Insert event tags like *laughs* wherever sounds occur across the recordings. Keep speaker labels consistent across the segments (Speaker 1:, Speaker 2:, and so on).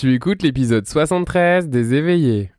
Speaker 1: Tu écoutes l'épisode 73 des éveillés.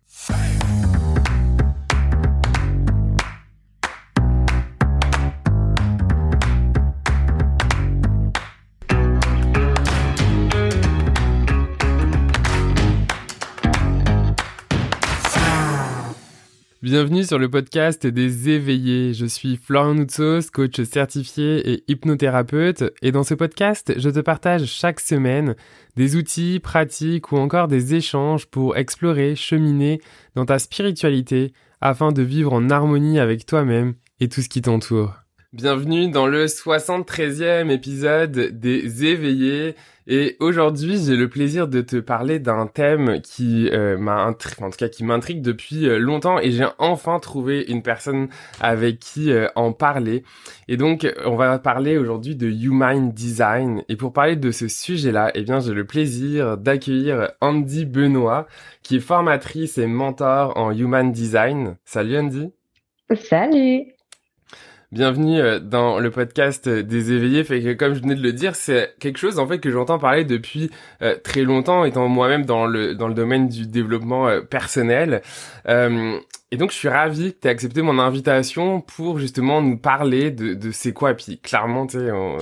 Speaker 1: Bienvenue sur le podcast des éveillés. Je suis Florian Noutsos, coach certifié et hypnothérapeute. Et dans ce podcast, je te partage chaque semaine des outils, pratiques ou encore des échanges pour explorer, cheminer dans ta spiritualité afin de vivre en harmonie avec toi-même et tout ce qui t'entoure. Bienvenue dans le 73e épisode des éveillés. Et aujourd'hui, j'ai le plaisir de te parler d'un thème qui euh, en tout cas qui m'intrigue depuis euh, longtemps et j'ai enfin trouvé une personne avec qui euh, en parler. Et donc, on va parler aujourd'hui de Human Design. Et pour parler de ce sujet-là, eh bien, j'ai le plaisir d'accueillir Andy Benoît, qui est formatrice et mentor en Human Design. Salut Andy.
Speaker 2: Salut.
Speaker 1: Bienvenue euh, dans le podcast des éveillés. Fait que comme je venais de le dire, c'est quelque chose en fait que j'entends parler depuis euh, très longtemps, étant moi-même dans le dans le domaine du développement euh, personnel. et donc je suis ravi que tu aies accepté mon invitation pour justement nous parler de, de c'est quoi. Et puis clairement,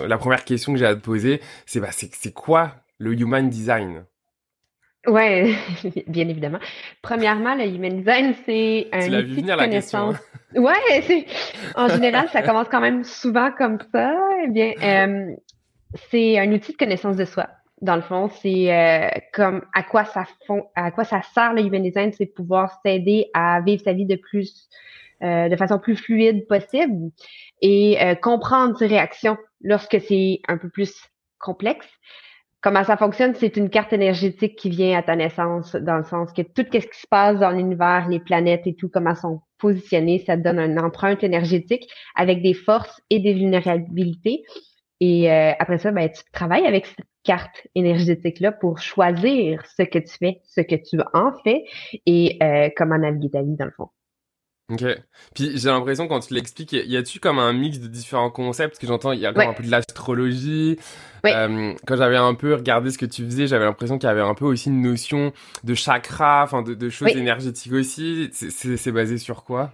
Speaker 1: la première question que j'ai à te poser, c'est bah c'est quoi le human design?
Speaker 2: Ouais, *laughs* bien évidemment. Premièrement, le human design, c'est un outil de connaissance. Hein? Ouais, c'est en général, ça commence quand même souvent comme ça. Eh bien, *laughs* euh, c'est un outil de connaissance de soi. Dans le fond, c'est euh, comme à quoi ça fond, à quoi ça sert le human design, c'est pouvoir s'aider à vivre sa vie de plus, euh, de façon plus fluide possible et comprendre ses réactions lorsque c'est un peu plus complexe Comment ça fonctionne? C'est une carte énergétique qui vient à ta naissance, dans le sens que tout ce qui se passe dans l'univers, les planètes et tout, comment sont positionnées, ça donne une empreinte énergétique avec des forces et des vulnérabilités. Et euh, après ça, ben, tu travailles avec cette carte énergétique-là pour choisir ce que tu fais, ce que tu en fais et euh, comment naviguer ta vie, dans le fond.
Speaker 1: Ok. Puis j'ai l'impression quand tu l'expliques, y a-tu comme un mix de différents concepts? Que j'entends, il y a comme un peu de l'astrologie. Euh, quand j'avais un peu regardé ce que tu faisais, j'avais l'impression qu'il y avait un peu aussi une notion de chakra, enfin de, de, choses énergétiques aussi. C'est basé sur quoi?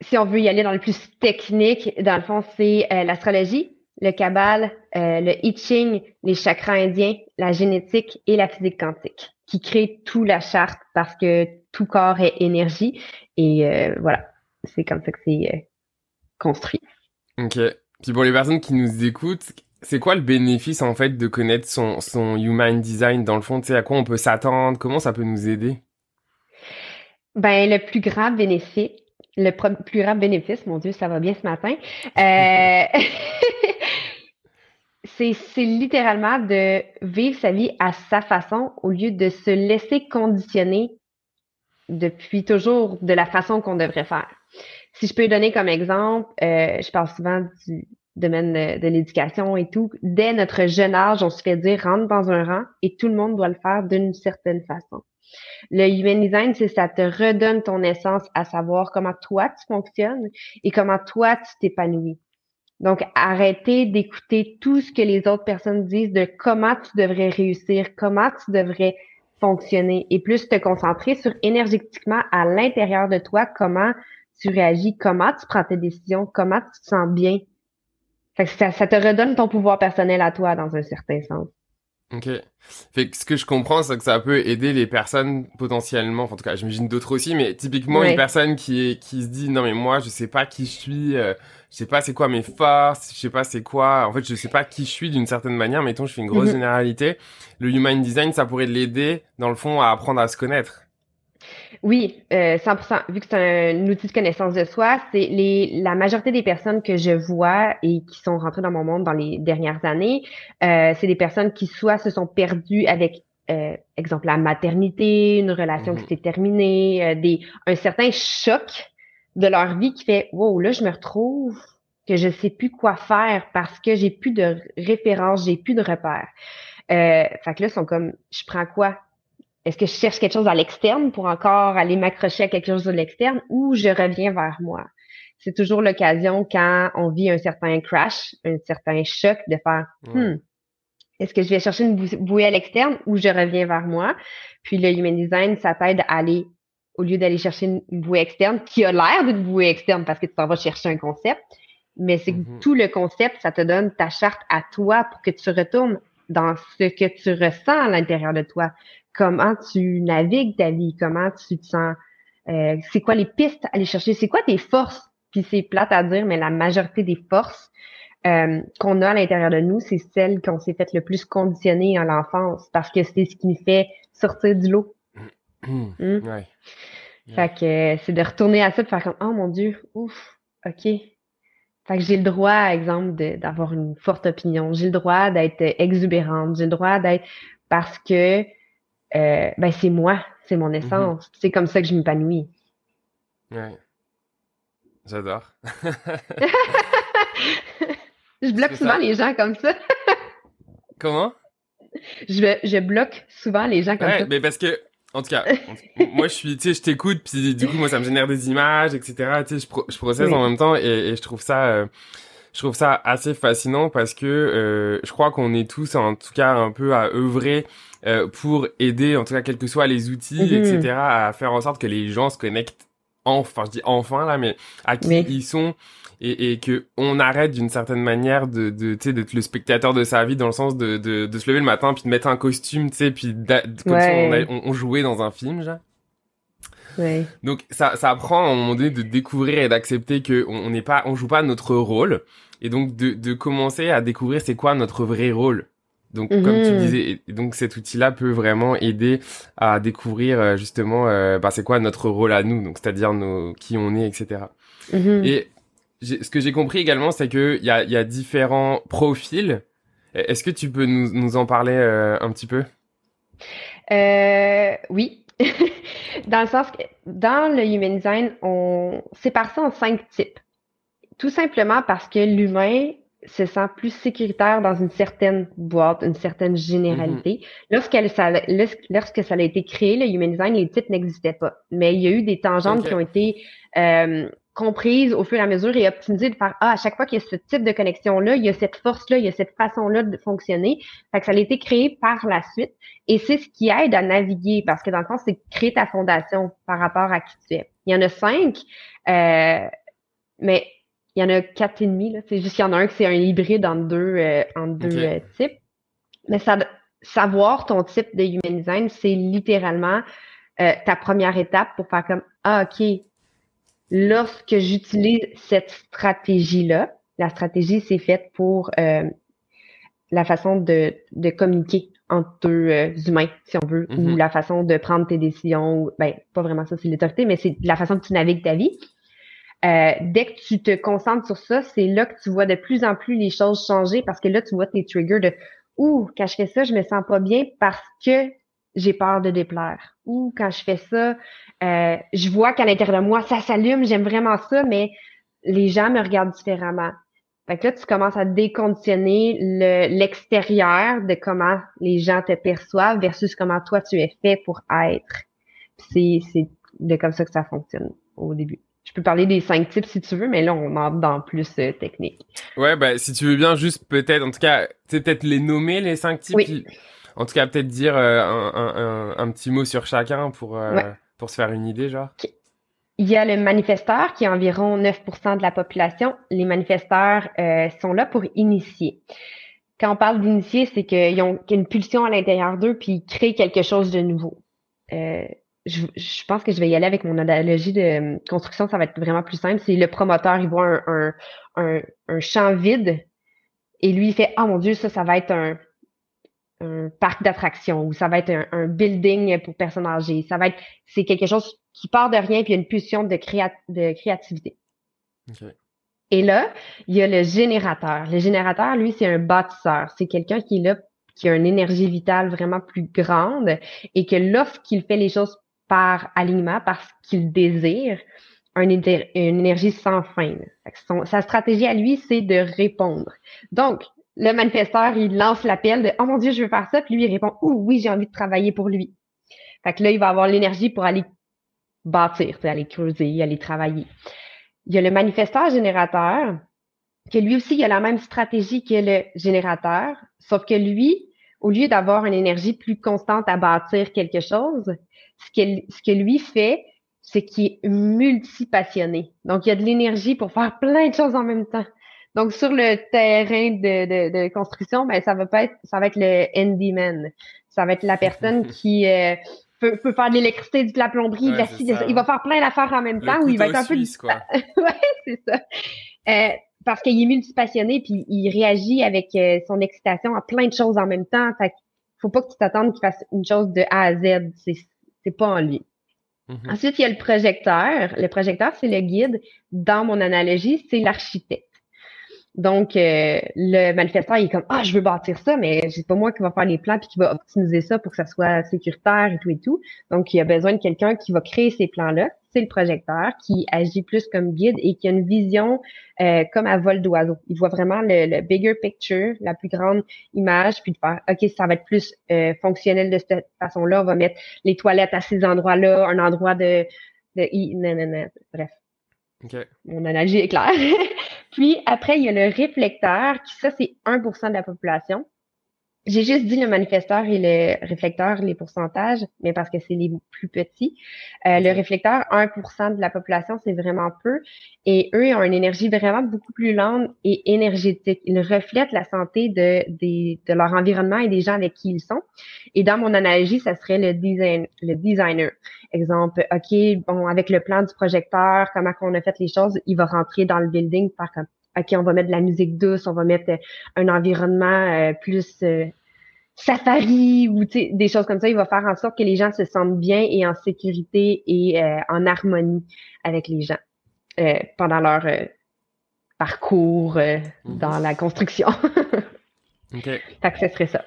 Speaker 2: Si on veut y aller dans le plus technique, dans le fond, c'est euh, l'astrologie, le cabal, euh, le I Ching, les chakras indiens, la génétique et la physique quantique, qui créent tout la charte parce que tout corps est énergie et euh, voilà, c'est comme ça que c'est euh, construit.
Speaker 1: Ok. Puis pour les personnes qui nous écoutent, c'est quoi le bénéfice en fait de connaître son, son human design dans le fond? Tu sais à quoi on peut s'attendre? Comment ça peut nous aider?
Speaker 2: Ben le plus grand bénéfice, le plus grand bénéfice, mon Dieu, ça va bien ce matin. Euh, *laughs* c'est littéralement de vivre sa vie à sa façon au lieu de se laisser conditionner depuis toujours de la façon qu'on devrait faire. Si je peux donner comme exemple, euh, je parle souvent du domaine de, l'éducation et tout. Dès notre jeune âge, on se fait dire rentre dans un rang et tout le monde doit le faire d'une certaine façon. Le human design, c'est ça te redonne ton essence à savoir comment toi tu fonctionnes et comment toi tu t'épanouis. Donc, arrêtez d'écouter tout ce que les autres personnes disent de comment tu devrais réussir, comment tu devrais fonctionner et plus te concentrer sur énergétiquement à l'intérieur de toi, comment tu réagis, comment tu prends tes décisions, comment tu te sens bien. ça, ça te redonne ton pouvoir personnel à toi dans un certain sens.
Speaker 1: Ok. Fait que ce que je comprends, c'est que ça peut aider les personnes potentiellement, en tout cas, j'imagine d'autres aussi, mais typiquement une personne qui est qui se dit non mais moi je sais pas qui je suis, euh, je sais pas c'est quoi mes forces, je sais pas c'est quoi, en fait je sais pas qui je suis d'une certaine manière. Mettons je fais une grosse mhm. généralité. Le human design, ça pourrait l'aider dans le fond à apprendre à se connaître.
Speaker 2: Oui, euh, 100%. Vu que c'est un outil de connaissance de soi, c'est les la majorité des personnes que je vois et qui sont rentrées dans mon monde dans les dernières années, euh, c'est des personnes qui soit se sont perdues avec euh, exemple la maternité, une relation qui mhm. s'est terminée, euh, des un certain choc de leur vie qui fait wow là je me retrouve que je sais plus quoi faire parce que j'ai plus de références, j'ai plus de repères. Euh, fait que là, ils sont comme, je prends quoi? Est-ce que je cherche quelque chose à l'externe pour encore aller m'accrocher à quelque chose de l'externe ou je reviens vers moi? C'est toujours l'occasion quand on vit un certain crash, un certain choc de faire hmm, est-ce que je vais chercher une bouée à l'externe ou je reviens vers moi? Puis le Human Design, ça t'aide à aller, au lieu d'aller chercher une bouée externe qui a l'air d'une bouée externe parce que tu t'en vas chercher un concept, mais c'est que mm-hmm. tout le concept, ça te donne ta charte à toi pour que tu retournes dans ce que tu ressens à l'intérieur de toi. Comment tu navigues ta vie, comment tu te sens, euh, c'est quoi les pistes à aller chercher, c'est quoi tes forces? Puis c'est plate à dire, mais la majorité des forces euh, qu'on a à l'intérieur de nous, c'est celles qu'on s'est fait le plus conditionner à l'enfance parce que c'est ce qui nous fait sortir du lot. Hmm? Ouais. Fait que euh, c'est de retourner à ça, de faire comme Oh mon Dieu, ouf, OK. Fait que j'ai le droit, exemple, d'avoir une forte opinion. J'ai le droit d'être exubérante. J'ai le droit d'être parce que euh, ben c'est moi, c'est mon mm-hmm. essence. C'est comme ça que je m'épanouis.
Speaker 1: Ouais. J'adore. *laughs*
Speaker 2: je bloque souvent les gens comme ça.
Speaker 1: Comment?
Speaker 2: Je, je bloque souvent les gens comme
Speaker 1: ouais,
Speaker 2: ça.
Speaker 1: Mais parce que, en tout cas, moi je suis, tu sais, je t'écoute, puis du coup, moi ça me génère des images, etc. Tu sais, je, je processe en même temps et, je trouve ça. Euh, je trouve ça assez fascinant parce que euh, je crois qu'on est tous en tout cas un peu à œuvrer euh, pour aider en tout cas quels que soient les outils etc mhm. à faire en sorte que les gens se connectent enfin je dis enfin là mais à qui ils sont et, et que on arrête d'une certaine manière de de tu sais d'être le spectateur de sa vie dans le sens de, de, de se lever le matin puis de mettre un costume tu sais puis comme si on, on, jouait dans un film genre.
Speaker 2: Ouais.
Speaker 1: donc ça ça apprend à un moment donné de découvrir et d'accepter que on n'est pas on joue pas notre rôle et donc de de commencer à découvrir c'est quoi notre vrai rôle donc, comme tu mhm. disais, donc cet outil-là peut vraiment aider à découvrir euh, justement, euh, bah, c'est quoi notre rôle à nous, donc c'est-à-dire nos qui on est, etc. Et ce que j'ai compris également, c'est que il y a, y a différents profils. Est-ce que tu peux nous, nous en parler euh, un petit peu?
Speaker 2: Euh, Oui. *laughs* dans le sens que dans le Human Design, on sépare ça en cinq types. Tout simplement parce que l'humain se sent plus sécuritaire dans une certaine boîte, une certaine généralité. Ça, lorsque ça a été créé, le Human Design, les types n'existaient pas. Mais il y a eu des tangentes qui ont été euh, comprises au fur et à mesure et optimisées de faire Ah, à chaque fois qu'il y a ce type de connexion-là, il y a cette force-là, il y a cette façon-là de fonctionner. Fait que ça a été créé par la suite. Et c'est ce qui aide à naviguer, parce que dans le fond, c'est créer ta fondation par rapport à qui tu es. Il y en a cinq, euh, mais il y en a quatre et demi. C'est juste qu'il y en a un qui c'est un hybride en deux, euh, en deux euh, types. Mais ça, savoir ton type de human design, c'est littéralement euh, ta première étape pour faire comme Ah, OK, lorsque j'utilise cette stratégie-là, la stratégie, c'est faite pour la façon de, de communiquer entre deux humains, si on veut, ou mm-hmm. la façon de prendre tes décisions, ou, ben, pas vraiment ça, c'est l'autorité, mais c'est la façon que tu navigues ta vie. Euh, dès que tu te concentres sur ça, c'est là que tu vois de plus en plus les choses changer parce que là, tu vois tes triggers de Ouh, quand je fais ça, je me sens pas bien parce que j'ai peur de déplaire. Ou quand je fais ça, euh, je vois qu'à l'intérieur de moi, ça s'allume, j'aime vraiment ça, mais les gens me regardent différemment. Fait que là, tu commences à déconditionner l'extérieur de comment les gens te perçoivent versus comment toi tu es fait pour être. C'est de comme ça que ça fonctionne au début. Je peux parler des cinq types si tu veux, mais là, on entre dans plus euh, technique.
Speaker 1: Ouais, bah, si tu veux bien, juste peut-être, en tout cas, peut-être les nommer, les cinq types. Oui. en tout cas, peut-être dire euh, un, un, un, petit mot sur chacun pour, euh, pour se faire une idée, genre.
Speaker 2: Il y a le manifesteur qui est environ 9% de la population. Les manifesteurs sont là pour initier. Quand on parle d'initier, c'est qu'ils ont une pulsion à l'intérieur d'eux puis ils créent quelque chose de nouveau. Je, pense que je vais y aller avec mon analogie de euh, construction, ça va être vraiment plus simple. C'est le promoteur, il voit un, un, un, champ vide et lui, il fait Ah mon Dieu, ça, ça va être un, un parc d'attractions ou ça va être un, building pour personnes âgées. Ça va être c'est quelque chose qui part de rien puis il y a une pulsion de, créa, de créativité. Et là, il y a le générateur. Le générateur, lui, c'est un bâtisseur. C'est quelqu'un qui est là qui a une énergie vitale vraiment plus grande et que lorsqu'il fait les choses par alignement, parce qu'il désire une, énergie sans fin. sa stratégie à lui, c'est de répondre. Donc, le manifesteur, il lance l'appel de Oh mon Dieu, je veux faire ça, puis lui, il répond Oh oui, j'ai envie de travailler pour lui. Fait que là, il va avoir l'énergie pour aller bâtir, aller creuser, aller travailler. Il y a le manifesteur générateur, que lui aussi, il a la même stratégie que le générateur, sauf que lui, au lieu d'avoir une énergie plus constante à bâtir quelque chose, ce, ce que lui fait, c'est qu'il est multi-passionné. Donc, il y a de l'énergie pour faire plein de choses en même temps. Donc, sur le terrain de, de, construction, ben, ça va pas être, ça va être le handyman. Ça va être la personne *laughs* qui euh, peut, peut, faire de l'électricité, de la plomberie, de la Il va faire plein d'affaires en même temps ou il va être un peu.
Speaker 1: quoi. *laughs*
Speaker 2: ouais, c'est ça. Euh, parce qu'il est multi-passionné puis il réagit avec euh, son excitation à plein de choses en même temps. Fait faut pas que tu t'attendes qu'il fasse une chose de A à Z. C'est, pas en lui. Mm-hmm. Ensuite, il y a le projecteur. Le projecteur, c'est le guide. Dans mon analogie, c'est l'architecte. Donc, euh, le manifestant, il est comme Ah, je veux bâtir ça, mais c'est pas moi qui va faire les plans puis qui va optimiser ça pour que ça soit sécuritaire et tout et tout. Donc, il y a besoin de quelqu'un qui va créer ces plans-là. C'est le projecteur qui agit plus comme guide et qui a une vision euh, comme à vol d'oiseau. Il voit vraiment le, bigger picture, la plus grande image, puis de faire OK, ça va être plus euh, fonctionnel de cette façon-là. On va mettre les toilettes à ces endroits-là, un endroit de, de non, non, non, bref. Mon analogie est claire. *laughs* Puis après, il y a le réflecteur, qui ça, c'est 1% de la population. J'ai juste dit le manifesteur et le réflecteur, les pourcentages, mais parce que c'est les plus petits. Euh, le réflecteur, 1% de la population, c'est vraiment peu. Et eux, ils ont une énergie vraiment beaucoup plus lente et énergétique. Ils reflètent la santé de, de leur environnement et des gens avec qui ils sont. Et dans mon analogie, ça serait le, design, le designer. Exemple, OK, bon, avec le plan du projecteur, comment qu'on a fait les choses, il va rentrer dans le building par comme OK, on va mettre de la musique douce, on va mettre un environnement euh, plus euh, safari ou des choses comme ça. Il va faire en sorte que les gens se sentent bien et en sécurité et euh, en harmonie avec les gens pendant leur parcours mhm. dans la construction. *laughs*
Speaker 1: OK.
Speaker 2: Fait que ce serait ça.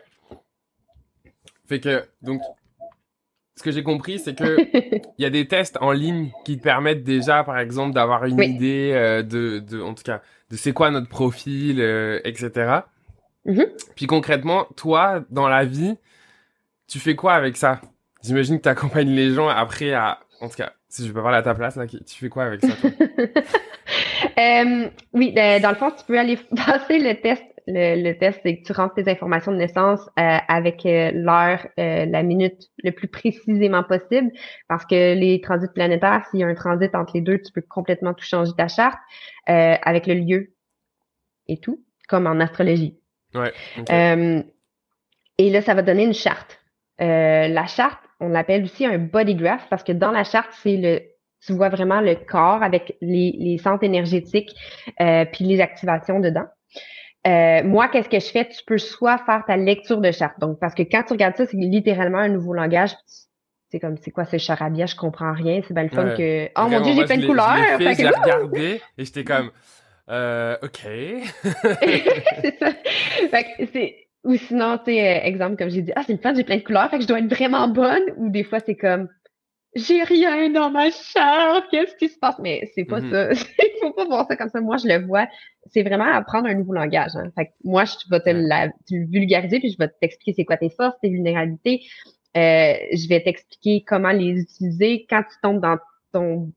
Speaker 1: Fait que, donc, ce que j'ai compris, c'est que *laughs* il y a des tests en ligne qui te permettent déjà, par exemple, d'avoir une idée euh, de, de, en tout cas, de c'est quoi notre profil, euh, etc. Mm-hmm. Puis concrètement, toi, dans la vie, tu fais quoi avec ça? J'imagine que tu accompagnes les gens après à, en tout cas, si je peux parler à ta place, là, tu fais quoi avec ça toi? *laughs*
Speaker 2: Euh, Oui, ben, dans le fond, tu peux aller *laughs* passer le test le, test, c'est que tu rentres tes informations de naissance euh, avec euh, l'heure, euh, la minute le plus précisément possible, parce que les transits planétaires, s'il y a un transit entre les deux, tu peux complètement tout changer ta charte avec le lieu et tout, comme en astrologie.
Speaker 1: Ouais,
Speaker 2: et là, ça va donner une charte. la charte, on l'appelle aussi un body graph parce que dans la charte, c'est le tu vois vraiment le corps avec les, les centres énergétiques puis les activations dedans. Euh, moi, qu'est-ce que je fais? Tu peux soit faire ta lecture de charte. Donc, parce que quand tu regardes ça, c'est littéralement un nouveau langage. C'est comme, c'est quoi ce charabia? Je comprends rien. C'est bien le fun que. Oh mon dieu, j'ai plein de couleurs!
Speaker 1: J'ai regardé et j'étais comme, *laughs* euh, OK. *laughs*
Speaker 2: c'est ça. Fait que c'est. Ou sinon, tu sais, euh, exemple, comme j'ai dit, ah, c'est le fun, j'ai plein de couleurs, fait que je dois être vraiment bonne. Ou des fois, c'est comme, j'ai rien dans ma charte, qu'est-ce qui se passe? Mais c'est pas mm-hmm. ça. *laughs* Faut pas voir ça comme ça. Moi, je le vois. C'est vraiment apprendre un nouveau langage. Hein. Fait que moi, je vais te, la, vulgariser, puis je vais t'expliquer c'est quoi tes forces, tes vulnérabilités. Euh, je vais t'expliquer comment les utiliser quand tu tombes dans ton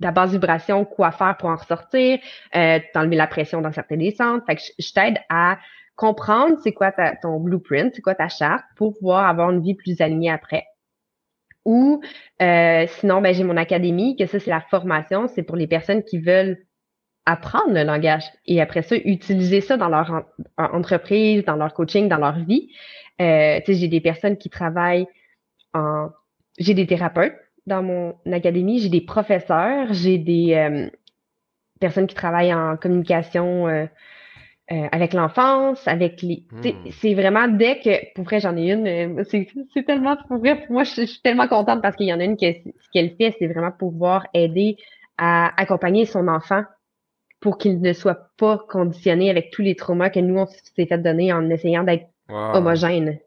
Speaker 2: la base vibration, quoi faire pour en ressortir, euh, t'enlever la pression dans certaines descentes. Fait que je, t'aide à comprendre c'est quoi ta, ton blueprint, c'est quoi ta charte pour pouvoir avoir une vie plus alignée après. Ou euh, sinon, ben, j'ai mon académie, que ça, c'est la formation. C'est pour les personnes qui veulent apprendre le langage et après ça, utiliser ça dans leur entreprise, dans leur coaching, dans leur vie. Euh, j'ai des personnes qui travaillent en... J'ai des thérapeutes dans mon académie, j'ai des professeurs, j'ai des euh, personnes qui travaillent en communication euh, euh, avec l'enfance, avec les. Hmm. C'est vraiment dès que, pour vrai, j'en ai une, c'est tellement, pour vrai, moi, je, suis tellement contente parce qu'il y en a une que ce qu'elle fait, c'est vraiment pouvoir aider à accompagner son enfant pour qu'il ne soit pas conditionné avec tous les traumas que nous, on s'est fait donner en essayant d'être homogène.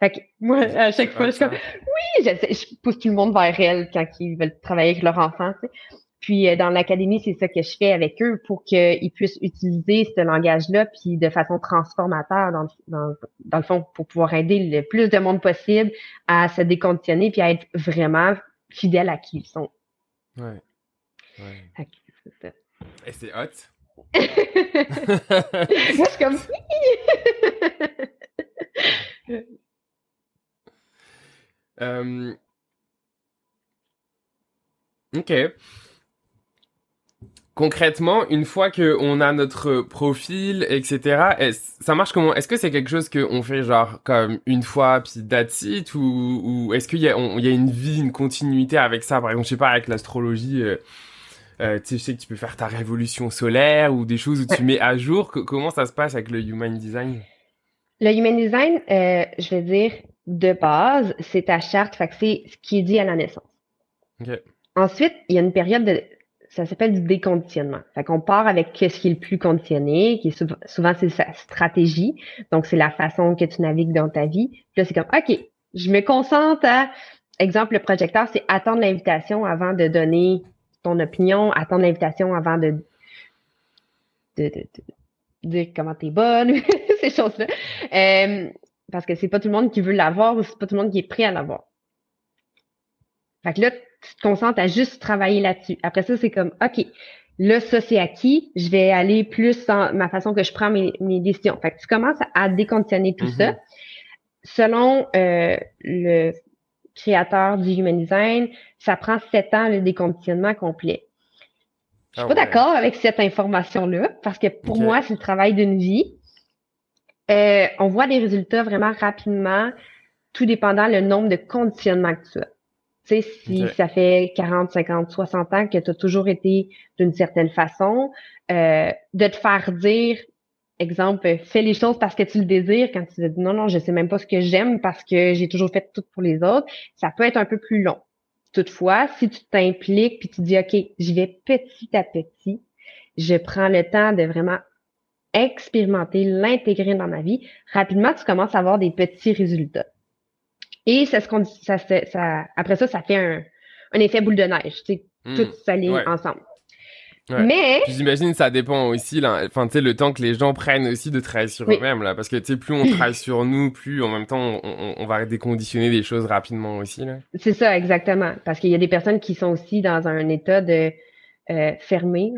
Speaker 2: Fait que moi, à chaque fois, je suis comme, oui, je, je pousse tout le monde vers elle quand ils veulent travailler avec leur enfant. Tu sais. Puis euh, dans l'académie, c'est ça que je fais avec eux pour qu'ils puissent utiliser ce langage-là, puis de façon transformateur, dans, dans, dans, le fond, pour pouvoir aider le plus de monde possible à se déconditionner, puis à être vraiment fidèles à qui ils sont.
Speaker 1: Ouais. ouais.
Speaker 2: c'est
Speaker 1: Et c'est hot.
Speaker 2: Moi, je suis comme... *laughs*
Speaker 1: Euh, ok. Concrètement, une fois qu'on a notre profil, etc., ça marche comment? Est-ce que c'est quelque chose qu'on fait genre comme une fois puis that's it? Ou, ou est-ce qu'il y, y, a une vie, une continuité avec ça? Par exemple, je sais pas avec l'astrologie. Euh, euh, tu sais que tu peux faire ta révolution solaire ou des choses où tu mets à jour. comment ça se passe avec le human design?
Speaker 2: Le human design, euh, je vais dire de base, c'est ta charte, fait c'est ce qui est dit à la naissance. Ensuite, il y a une période de ça s'appelle du déconditionnement. Fait qu'on part avec ce qui est le plus conditionné, qui est souvent, c'est sa stratégie. Donc, c'est la façon que tu navigues dans ta vie. Puis là, c'est comme, OK, je me concentre à, exemple, le projecteur, c'est attendre l'invitation avant de donner ton opinion, attendre l'invitation avant de, de, dire comment t'es bonne, *laughs* ces choses-là. Euh, parce que c'est pas tout le monde qui veut l'avoir ou c'est pas tout le monde qui est prêt à l'avoir. Fait que là, tu te concentres à juste travailler là-dessus. Après ça, c'est comme, OK, là, ça, c'est acquis. Je vais aller plus dans ma façon que je prends mes, décisions. Fait que tu commences à déconditionner tout ça. Mm-hmm. Selon euh, le créateur du Human Design, ça prend sept ans le déconditionnement complet. Je suis ah pas d'accord avec cette information-là, parce que pour moi, c'est le travail d'une vie. Euh, on voit des résultats vraiment rapidement, tout dépendant le nombre de conditionnements que tu as. Tu sais, si ça fait 40, 50, 60 ans que tu as toujours été d'une certaine façon, euh, de te faire dire, exemple, fais les choses parce que tu le désires, quand tu dis non, non, je sais même pas ce que j'aime parce que j'ai toujours fait tout pour les autres, ça peut être un peu plus long. Toutefois, si tu t'impliques puis tu dis, OK, j'y vais petit à petit, je prends le temps de vraiment expérimenter, l'intégrer dans ma vie, rapidement, tu commences à avoir des petits résultats. Et ça, ça, ça, après ça, ça fait un, un effet boule de neige, tu sais, hmm. tout s'aligne ensemble. Mais.
Speaker 1: j'imagine ça dépend aussi, là. Enfin, tu sais, le temps que les gens prennent aussi de travailler sur eux-mêmes, là. Parce que, tu sais, plus on *clears throat* travaille sur nous, plus en même temps, on, on va déconditionner des choses rapidement aussi, là.
Speaker 2: C'est ça, exactement. Parce qu'il y a des personnes qui sont aussi dans un état de euh, fermé.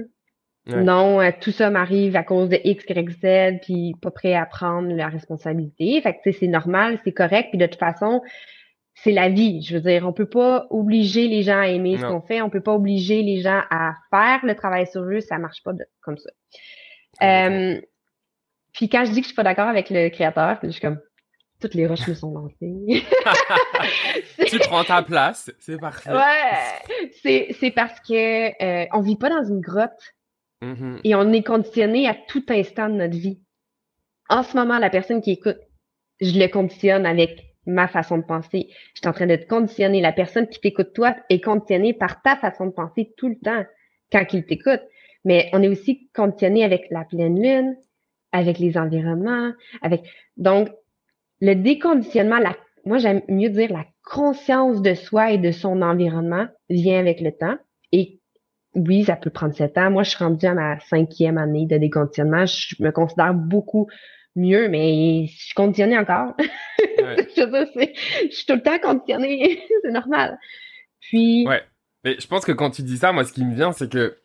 Speaker 2: Non, euh, tout ça m'arrive à cause de X, Y, Z, puis pas prêt à prendre la responsabilité. Fait que, tu sais, c'est normal, c'est correct. Puis de toute façon, c'est la vie. Je veux dire, on peut pas obliger les gens à aimer ce qu'on fait. On peut pas obliger les gens à faire le travail sur eux. Ça marche pas comme ça. Euh, puis quand je dis que je suis pas d'accord avec le créateur, je suis comme toutes les roches me sont lancées. *laughs*
Speaker 1: tu prends ta place, c'est parfait.
Speaker 2: Ouais, c'est, c'est parce que euh, on vit pas dans une grotte mm-hmm. et on est conditionné à tout instant de notre vie. En ce moment, la personne qui écoute, je le conditionne avec ma façon de penser. Je suis en train de te conditionner. La personne qui t'écoute, toi, est conditionnée par ta façon de penser tout le temps quand il t'écoute. Mais on est aussi conditionné avec la pleine lune, avec les environnements, avec. Donc, le déconditionnement, la... moi, j'aime mieux dire la conscience de soi et de son environnement vient avec le temps. Et oui, ça peut prendre sept ans. Moi, je suis rendue à ma cinquième année de déconditionnement. Je me considère beaucoup mieux, mais je suis conditionnée encore. *laughs* je, suis tout le temps conditionnée, *laughs* c'est normal. Puis.
Speaker 1: Ouais. Mais je pense que quand tu dis ça, moi, ce qui me vient, c'est que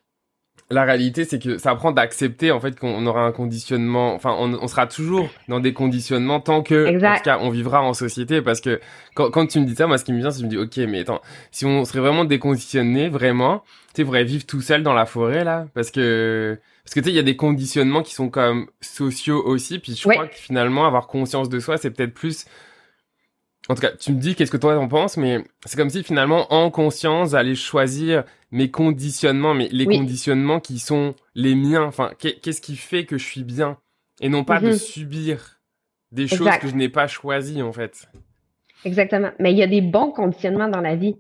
Speaker 1: la réalité, c'est que ça apprend d'accepter en fait qu'on aura un conditionnement. Enfin, on, sera toujours dans des conditionnements tant que, en tout cas, on vivra en société. Parce que quand, quand tu me dis ça, moi, ce qui me vient, c'est que je me dis, ok, mais attends, si on serait vraiment déconditionné, vraiment, tu sais, vivre tout seul dans la forêt là, parce que parce que tu sais, il y a des conditionnements qui sont comme sociaux aussi. Puis je crois que finalement, avoir conscience de soi, c'est peut-être plus en tout cas, tu me dis qu'est-ce que toi en penses, mais c'est comme si finalement, en conscience, j'allais choisir mes conditionnements, mais les conditionnements qui sont les miens. Enfin, qu'est-ce qui fait que je suis bien? Et non pas de mhm. subir des choses que je n'ai pas choisies en fait.
Speaker 2: Exactement. Mais il y a des bons conditionnements dans la vie,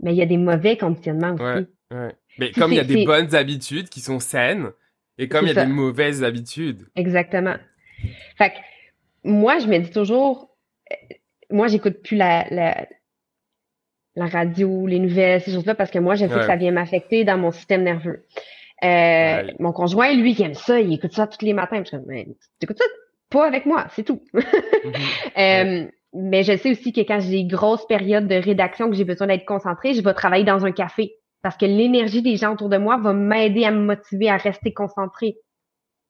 Speaker 2: mais il y a des mauvais conditionnements aussi.
Speaker 1: Ouais, ouais. Mais comme il y a des bonnes habitudes qui sont saines et comme il y a des mauvaises habitudes.
Speaker 2: Exactement. Fait que moi, je me dis toujours, moi, j'écoute plus la, la, la, radio, les nouvelles, ces choses-là, parce que moi, je sais que ça vient m'affecter dans mon système nerveux. Euh, Mon conjoint, lui, il aime ça, il écoute ça tous les matins. Je dis, mais écoutes ça pas avec moi, c'est tout. *laughs* Mhm. euh, mais je sais aussi que quand j'ai des grosses périodes de rédaction que j'ai besoin d'être concentrée, je vais travailler dans un café parce que l'énergie des gens autour de moi va m'aider à me motiver à rester concentrée.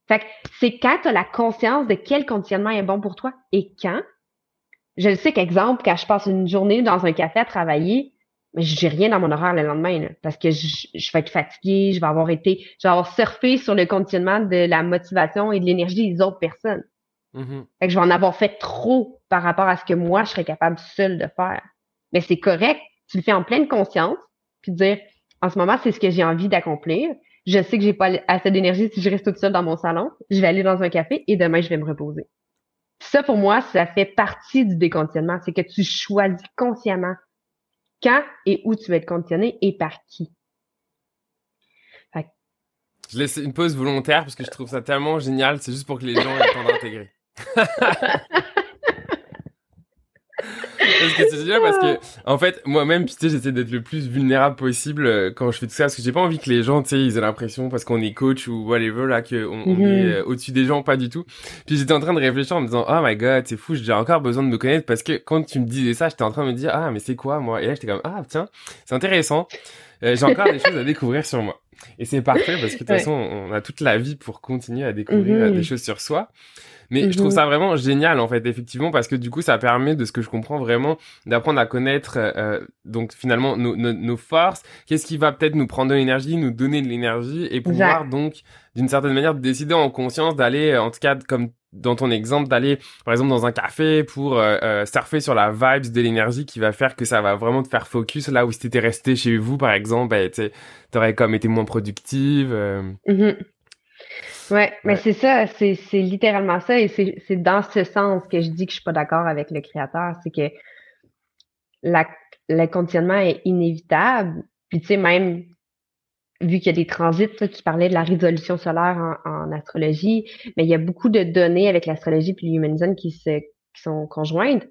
Speaker 2: Fait que c'est quand tu as la conscience de quel conditionnement est bon pour toi et quand je le sais qu'exemple, quand je passe une journée dans un café à travailler, mais j'ai rien dans mon horaire le lendemain, parce que je, vais être fatiguée, je vais avoir été, je vais avoir surfé sur le conditionnement de la motivation et de l'énergie des autres personnes. Fait que je vais en avoir fait trop par rapport à ce que moi, je serais capable seule de faire. Mais c'est correct, tu le fais en pleine conscience, puis dire, en ce moment, c'est ce que j'ai envie d'accomplir. Je sais que j'ai pas assez d'énergie si je reste toute seule dans mon salon. Je vais aller dans un café et demain, je vais me reposer. Ça, pour moi, ça fait partie du déconditionnement. C'est que tu choisis consciemment quand et où tu vas être conditionné et par qui.
Speaker 1: Je laisse une pause volontaire parce que je trouve ça tellement génial. C'est juste pour que les gens aient le temps d'intégrer. *laughs* parce que c'est parce que en fait moi-même tu sais j'essaie d'être le plus vulnérable possible euh, quand je fais tout ça parce que j'ai pas envie que les gens tu sais ils aient l'impression parce qu'on est coach ou whatever là que on, est mhm. euh, au-dessus des gens pas du tout. Puis j'étais en train de réfléchir en me disant oh my god c'est fou j'ai encore besoin de me connaître parce que quand tu me disais ça j'étais en train de me dire ah mais c'est quoi moi? Et là j'étais comme ah tiens c'est intéressant. Euh, j'ai encore des choses à découvrir sur moi. Et c'est parfait parce que de toute façon on a toute la vie pour continuer à découvrir mhm. des choses sur soi mais je trouve mhm. ça vraiment génial en fait, effectivement, parce que du coup, ça permet, de ce que je comprends vraiment, d'apprendre à connaître euh, donc finalement nos, nos, nos forces, qu'est-ce qui va peut-être nous prendre de l'énergie, nous donner de l'énergie, et pouvoir donc d'une certaine manière décider en conscience d'aller, en tout cas comme dans ton exemple, d'aller par exemple dans un café pour euh, euh, surfer sur la vibes de l'énergie qui va faire que ça va vraiment te faire focus là où si t'étais resté chez vous par exemple, ben, t'aurais comme été moins productive. Euh...
Speaker 2: Mhm. Ouais, mais c'est ça, c'est littéralement ça, et c'est dans ce sens que je dis que je suis pas d'accord avec le créateur, c'est que la, le conditionnement est inévitable, puis tu sais, même vu qu'il y a des transits, tu parlais de la résolution solaire en, astrologie, mais il y a beaucoup de données avec l'astrologie puis l'humanisme qui, se, qui sont conjointes.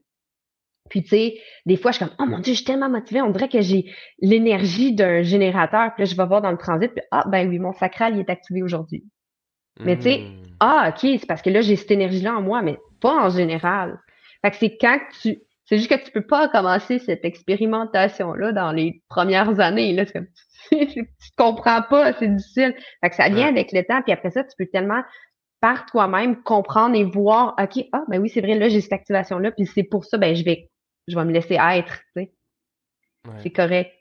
Speaker 2: Puis tu sais, des fois, je suis comme, oh mon Dieu, je suis tellement motivée, on dirait que j'ai l'énergie d'un générateur. Puis là, je vais voir dans le transit, puis ah, ben oui, mon sacral, il est activé aujourd'hui. Mais tu sais, hmm. ah, OK, c'est parce que là, j'ai cette énergie-là en moi, mais pas en général. Fait que c'est quand tu. C'est juste que tu peux pas commencer cette expérimentation-là dans les premières années. Là, comme, *laughs* tu comprends pas, c'est difficile. Fait que ça vient avec le temps, puis après ça, tu peux tellement par toi-même comprendre et voir, OK, ah, ben oui, c'est vrai, là, j'ai cette activation-là, puis c'est pour ça, ben je vais, je vais me laisser être, tu sais. C'est correct.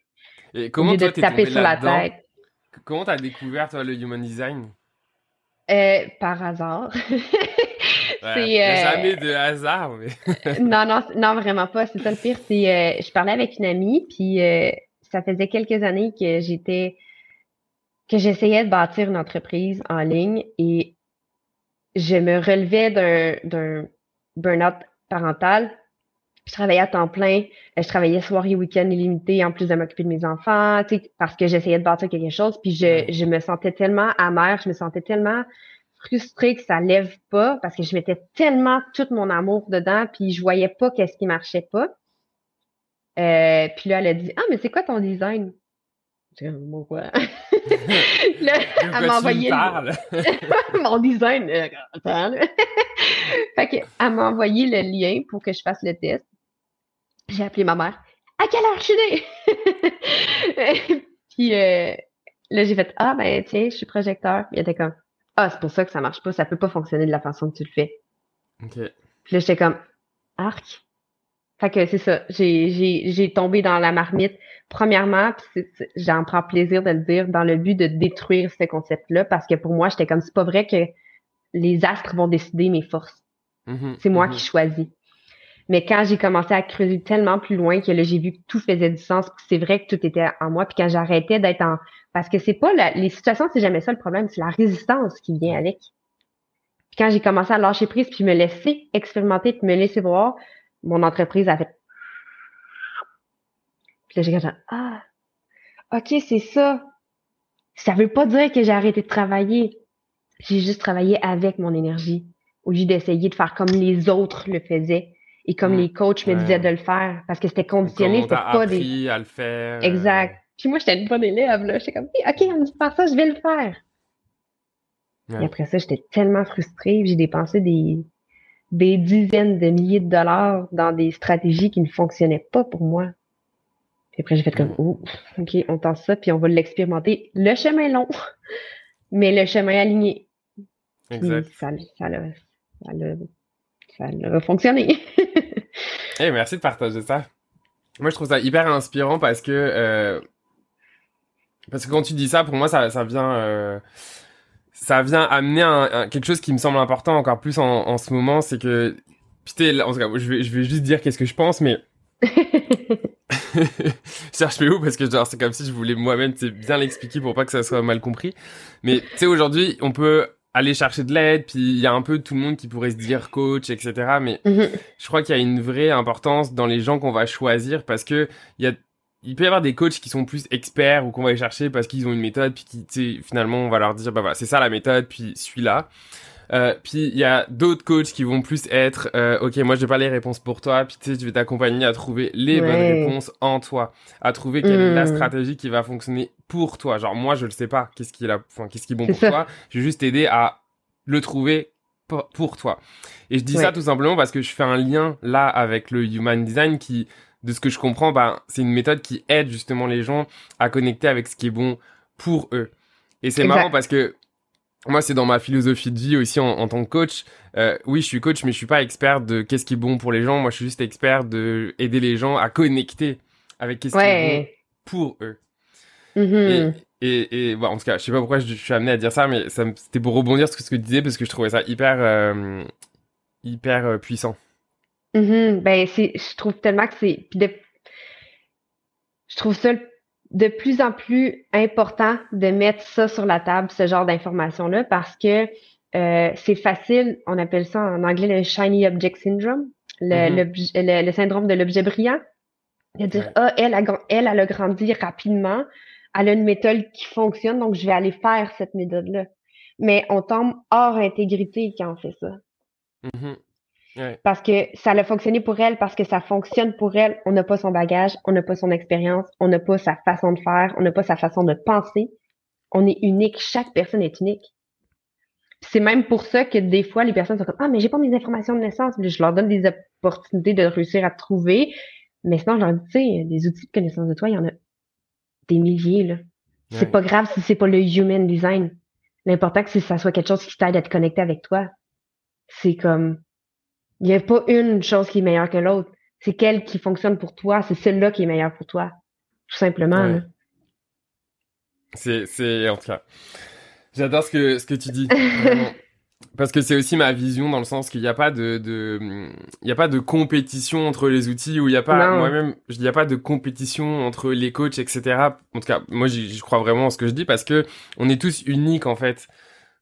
Speaker 1: Et comment toi, de taper sur la tête. Comment t'as découvert, toi, le human design?
Speaker 2: Euh, par hasard. *laughs*
Speaker 1: c'est euh, jamais de hasard, mais. *laughs*
Speaker 2: non, non, non, vraiment pas. C'est ça le pire. C'est, euh, je parlais avec une amie, puis ça faisait quelques années que j'étais, que j'essayais de bâtir une entreprise en ligne et je me relevais d'un, d'un burn-out parental. Je travaillais à temps plein. Je travaillais soir et week-end illimité en plus de m'occuper de mes enfants, parce que j'essayais de bâtir quelque chose. Puis je, je me sentais tellement amère, je me sentais tellement frustrée que ça lève pas parce que je mettais tellement tout mon amour dedans, puis je voyais pas qu'est-ce qui marchait pas. Euh, puis là, elle a dit Ah, mais c'est quoi ton design? Dit quoi? *laughs* *laughs* là, elle m'a envoyé *laughs* mon design. Euh, fait que, elle m'a envoyé le lien pour que je fasse le test. J'ai appelé ma mère. À quelle heure je suis née? *laughs* puis euh, là, j'ai fait Ah, ben tiens, je suis projecteur. Puis elle était comme Ah, c'est pour ça que ça marche pas. Ça peut pas fonctionner de la façon que tu le fais.
Speaker 1: OK.
Speaker 2: Puis là, j'étais comme Arc. Fait que c'est ça. J'ai tombé dans la marmite. Premièrement, j'en prends plaisir de le dire, dans le but de détruire ce concept-là, parce que pour moi, j'étais comme c'est pas vrai que les astres vont décider mes forces. Mm-hmm. c'est moi mm-hmm. qui choisis. Mais quand j'ai commencé à creuser tellement plus loin que là, j'ai vu que tout faisait du sens, c'est vrai que tout était en moi, puis quand j'arrêtais d'être en... Parce que c'est pas... Les situations, c'est jamais ça le problème, c'est la résistance qui vient avec. Puis quand j'ai commencé à lâcher prise, puis me laisser expérimenter, puis me laisser voir, mon entreprise a fait. Puis là, j'ai dit, ah, OK, c'est ça. Ça veut pas dire que j'ai arrêté de travailler. J'ai juste travaillé avec mon énergie au lieu d'essayer de faire comme les autres le faisaient et comme les coachs me disaient de le faire parce que c'était conditionné, c'était pas des.
Speaker 1: à le faire.
Speaker 2: Exact. Puis moi, j'étais une bonne élève, là. J'étais comme, OK, on me dit faire ça, je vais le faire. Et après ça, j'étais tellement frustrée. J'ai dépensé des, des dizaines de milliers de dollars dans des stratégies qui ne fonctionnaient pas pour moi. Puis après, j'ai fait comme, oh, OK, on tente ça, puis on va l'expérimenter. Le chemin long, *laughs* mais le chemin aligné. Exact. Ça, ça, ça, ça, a fonctionné. *laughs*
Speaker 1: Eh, merci de partager ça. Moi, je trouve ça hyper inspirant parce que euh, parce que quand tu dis ça, pour moi, ça, ça vient euh, ça vient amener un, quelque chose qui me semble important encore plus en, en ce moment, c'est que putain, en tout cas, je vais je vais juste dire qu'est-ce que je pense, mais je *laughs* *laughs* cherche où parce que genre c'est comme si je voulais moi-même bien l'expliquer pour pas que ça soit mal compris. Mais tu sais aujourd'hui on peut aller chercher de l'aide puis il y a un peu tout le monde qui pourrait se dire coach etc. Mais mhm. je crois qu'il y a une vraie importance dans les gens qu'on va choisir parce que il y a il peut y avoir des coachs qui sont plus experts ou qu'on va aller chercher parce qu'ils ont une méthode puis qui finalement on va leur dire bah voilà c'est ça la méthode puis suis-la. Euh, puis il y a d'autres coachs qui vont plus être, euh, ok, moi je vais pas les réponses pour toi, puis tu sais, je vais t'accompagner à trouver les bonnes réponses en toi, à trouver quelle est la mmh. stratégie qui va fonctionner pour toi. Genre moi je le sais pas, qu'est-ce qui est là, enfin, qu'est-ce qui est bon pour toi. Je vais juste t'aider à le trouver pour toi. Et je dis ça tout simplement parce que je fais un lien là avec le human design qui, de ce que je comprends, bah, c'est une méthode qui aide justement les gens à connecter avec ce qui est bon pour eux. Et c'est marrant parce que moi, c'est dans ma philosophie de vie aussi en, tant que coach. Euh, oui, je suis coach, mais je suis pas expert de qu'est-ce qui est bon pour les gens. Moi, je suis juste expert de aider les gens à connecter avec qu'est-ce qui est bon pour eux. Mm-hmm. Et, et, bon, en tout cas, je sais pas pourquoi je, suis amené à dire ça, mais ça, c'était pour rebondir sur ce que tu disais parce que je trouvais ça hyper, euh, hyper euh, puissant.
Speaker 2: Mm-hmm. Ben, c'est, je trouve tellement que c'est, je trouve ça de plus en plus important de mettre ça sur la table, ce genre d'informations-là, parce que euh, c'est facile, on appelle ça en anglais le shiny object syndrome, le, mm-hmm. le, syndrome de l'objet brillant. De dire, ah, elle, a, elle, elle a grandi rapidement, elle a une méthode qui fonctionne, donc je vais aller faire cette méthode-là. Mais on tombe hors intégrité quand on fait ça. Parce que ça a fonctionné pour elle, parce que ça fonctionne pour elle. On n'a pas son bagage, on n'a pas son expérience, on n'a pas sa façon de faire, on n'a pas sa façon de penser. On est unique. Chaque personne est unique. C'est même pour ça que des fois, les personnes sont comme, ah, mais j'ai pas mes informations de naissance. Je leur donne des opportunités de réussir à trouver. Mais sinon, je leur dis, tu sais, des outils de connaissance de toi, il y en a des milliers, là. C'est pas grave si c'est pas le human design. L'important, c'est que ça soit quelque chose qui t'aide à te connecter avec toi. C'est comme, il n'y a pas une chose qui est meilleure que l'autre. C'est quelle qui fonctionne pour toi. C'est celle-là qui est meilleure pour toi. Tout simplement.
Speaker 1: C'est, c'est, en tout cas, j'adore ce que, ce que tu dis. *laughs* Parce que c'est aussi ma vision dans le sens qu'il n'y a pas de, de, il y a pas de compétition entre les outils ou il n'y a pas, moi-même, il n'y a pas de compétition entre les coachs, etc. En tout cas, moi, je crois vraiment en ce que je dis parce que on est tous uniques, en fait.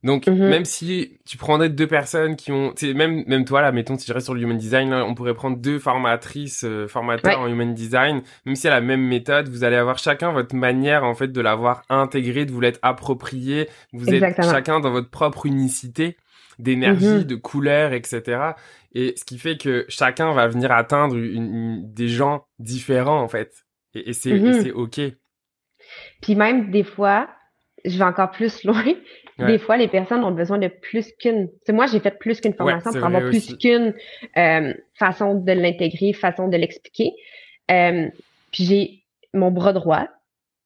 Speaker 1: Donc mhm. même si tu prendrais deux personnes qui ont, même même toi là, mettons si je reste sur le human design, on pourrait prendre deux formatrices, euh, formateurs en human design, même si a la même méthode, vous allez avoir chacun votre manière en fait de l'avoir intégré, de vous l'être approprié. Vous êtes chacun dans votre propre unicité d'énergie, mhm. de couleur, etc. Et ce qui fait que chacun va venir atteindre une, des gens différents en fait. Et, et c'est c'est ok.
Speaker 2: Puis même des fois, je vais encore plus *laughs* loin. Des fois, les personnes ont besoin de plus qu'une. Moi, j'ai fait plus qu'une formation pour avoir plus qu'une euh, façon de l'intégrer, façon de l'expliquer. Euh, puis j'ai mon bras droit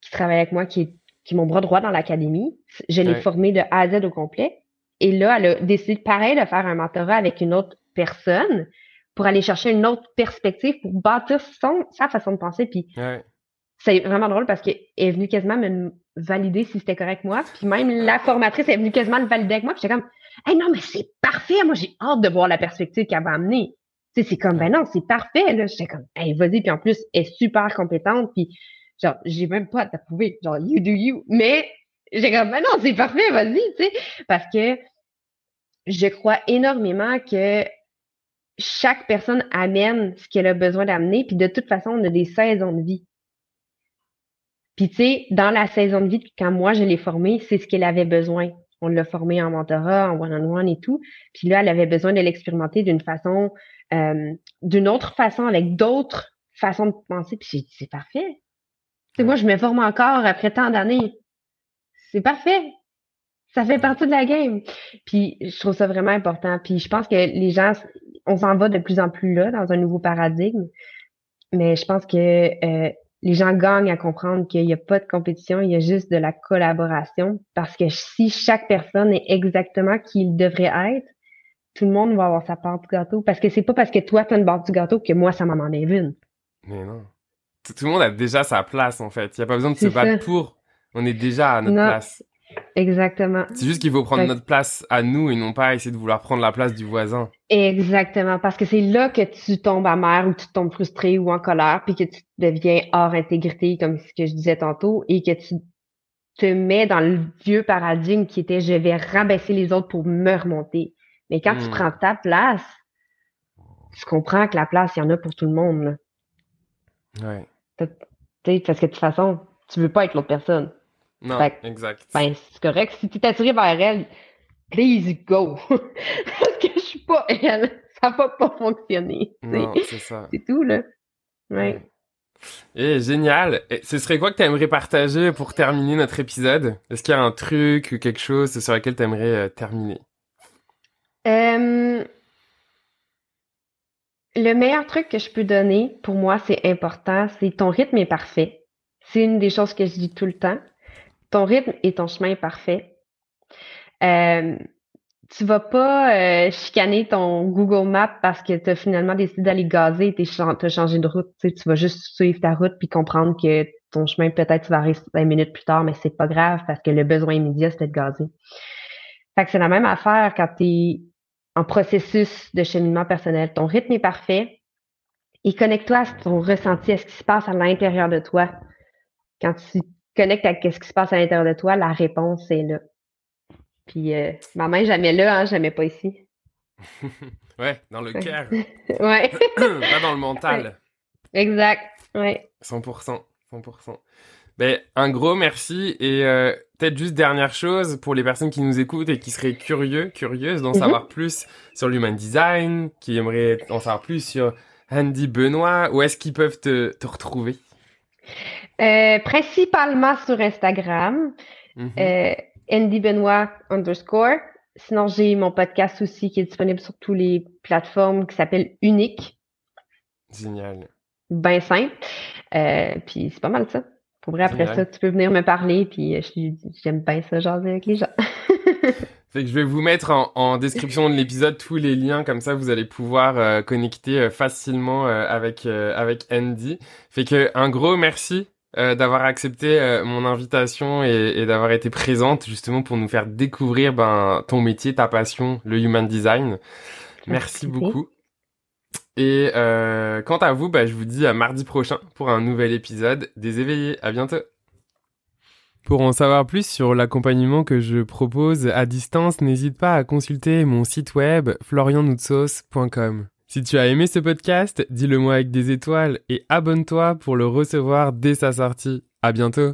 Speaker 2: qui travaille avec moi, qui est, qui est mon bras droit dans l'académie. Je l'ai formé de A à Z au complet. Et là, elle a décidé, pareil, de faire un mentorat avec une autre personne pour aller chercher une autre perspective pour bâtir son, sa façon de penser. Puis c'est vraiment drôle parce qu'elle est venue quasiment me valider si c'était correct moi. Puis même la formatrice est venue quasiment le valider avec moi. Puis j'étais comme, hey non, mais c'est parfait. Moi, j'ai hâte de voir la perspective qu'elle va amener. Tu sais, c'est comme, ben non, c'est parfait. Là, j'étais comme, hey, vas-y. Puis en plus, elle est super compétente. Puis genre, j'ai même pas à t'approuver. Genre, you do you. Mais j'ai comme, ben non, c'est parfait, vas-y, tu sais. Parce que je crois énormément que chaque personne amène ce qu'elle a besoin d'amener. Puis de toute façon, on a des saisons de vie. Puis tu sais, dans la saison de vie, quand moi je l'ai formée, c'est ce qu'elle avait besoin. On l'a formée en mentorat, en one-on-one et tout. Puis là, elle avait besoin de l'expérimenter d'une façon, euh, d'une autre façon, avec d'autres façons de penser. Puis j'ai dit, c'est parfait. Tu sais, moi, je me forme encore après tant d'années. C'est parfait. Ça fait partie de la game. Puis je trouve ça vraiment important. Puis je pense que les gens, on s'en va de plus en plus là, dans un nouveau paradigme. Mais je pense que euh, les gens gagnent à comprendre qu'il n'y a pas de compétition, il y a juste de la collaboration. Parce que si chaque personne est exactement qui il devrait être, tout le monde va avoir sa part du gâteau. Parce que c'est pas parce que toi, tu as une part du gâteau que moi, ça m'en enlève une.
Speaker 1: Mais non. Tout, le monde a déjà sa place, en fait. Il n'y a pas besoin de se battre pour. On est déjà à notre place.
Speaker 2: Exactement.
Speaker 1: C'est juste qu'il faut prendre notre place à nous et non pas essayer de vouloir prendre la place du voisin.
Speaker 2: Exactement, parce que c'est là que tu tombes amère ou tu tombes frustré ou en colère, puis que tu deviens hors intégrité, comme ce que je disais tantôt, et que tu te mets dans le vieux paradigme qui était je vais rabaisser les autres pour me remonter. Mais quand tu hmm. prends ta place, tu comprends que la place, il y en a pour tout le monde.
Speaker 1: Ouais.
Speaker 2: Parce que de toute façon, tu veux pas être l'autre personne.
Speaker 1: Non, exact.
Speaker 2: Ben, c'est correct. Si tu es attiré vers elle, please go. *laughs* Parce que je suis pas elle. Ça va pas fonctionner.
Speaker 1: Non, c'est ça.
Speaker 2: C'est tout, là. Ouais.
Speaker 1: Et eh, génial. Et ce serait quoi que tu aimerais partager pour terminer notre épisode? Est-ce qu'il y a un truc ou quelque chose sur lequel tu aimerais euh, terminer?
Speaker 2: Euh, Le meilleur truc que je peux donner, pour moi, c'est important, c'est ton rythme est parfait. C'est une des choses que je dis tout le temps ton rythme et ton chemin est parfait. Euh, tu vas pas euh, chicaner ton Google Maps parce que tu as finalement décidé d'aller gazer et tu as changé de route. Tu, vas juste suivre ta route puis comprendre que ton chemin, peut-être, tu vas arriver 20 minutes plus tard, mais c'est pas grave parce que le besoin immédiat, c'était de gazer. Fait que c'est la même affaire quand tu es en processus de cheminement personnel. Ton rythme est parfait et connecte-toi à ton ressenti, à ce qui se passe à l'intérieur de toi. Quand tu connecte à ce qui se passe à l'intérieur de toi, la réponse est là. Puis euh, ma main jamais là, hein, jamais pas ici. *laughs*
Speaker 1: ouais, dans le cœur. *laughs*
Speaker 2: ouais. *coughs*
Speaker 1: Pas dans le mental.
Speaker 2: Exact. Ouais.
Speaker 1: 100%. 100%. Ben, un gros merci et euh, peut-être juste dernière chose pour les personnes qui nous écoutent et qui seraient curieux, curieuses d'en mhm. savoir plus sur l'human design, qui aimeraient en savoir plus sur Andy Benoît, où est-ce qu'ils peuvent te, te retrouver?
Speaker 2: Euh, principalement sur Instagram, mm Andy Benoît underscore. Sinon, j'ai mon podcast aussi qui est disponible sur toutes les plateformes qui s'appelle Unique.
Speaker 1: Génial.
Speaker 2: Ben simple. Euh, puis c'est pas mal ça. Pour vrai, après ça, tu peux venir me parler, puis j'aime bien ça, jaser avec les gens. *laughs*
Speaker 1: Fait que je vais vous mettre en, description de l'épisode tous les liens, comme ça vous allez pouvoir euh, connecter euh, facilement euh, avec avec Andy. Fait que un gros merci d'avoir accepté mon invitation et, d'avoir été présente justement pour nous faire découvrir ben ton métier, ta passion, le human design. Merci, beaucoup. Et quant à vous, bah, je vous dis à mardi prochain pour un nouvel épisode des éveillés. À bientôt. Pour en savoir plus sur l'accompagnement que je propose à distance, n'hésite pas à consulter mon site web florianoutsos.com. Si tu as aimé ce podcast, dis-le moi avec des étoiles et abonne-toi pour le recevoir dès sa sortie. À bientôt!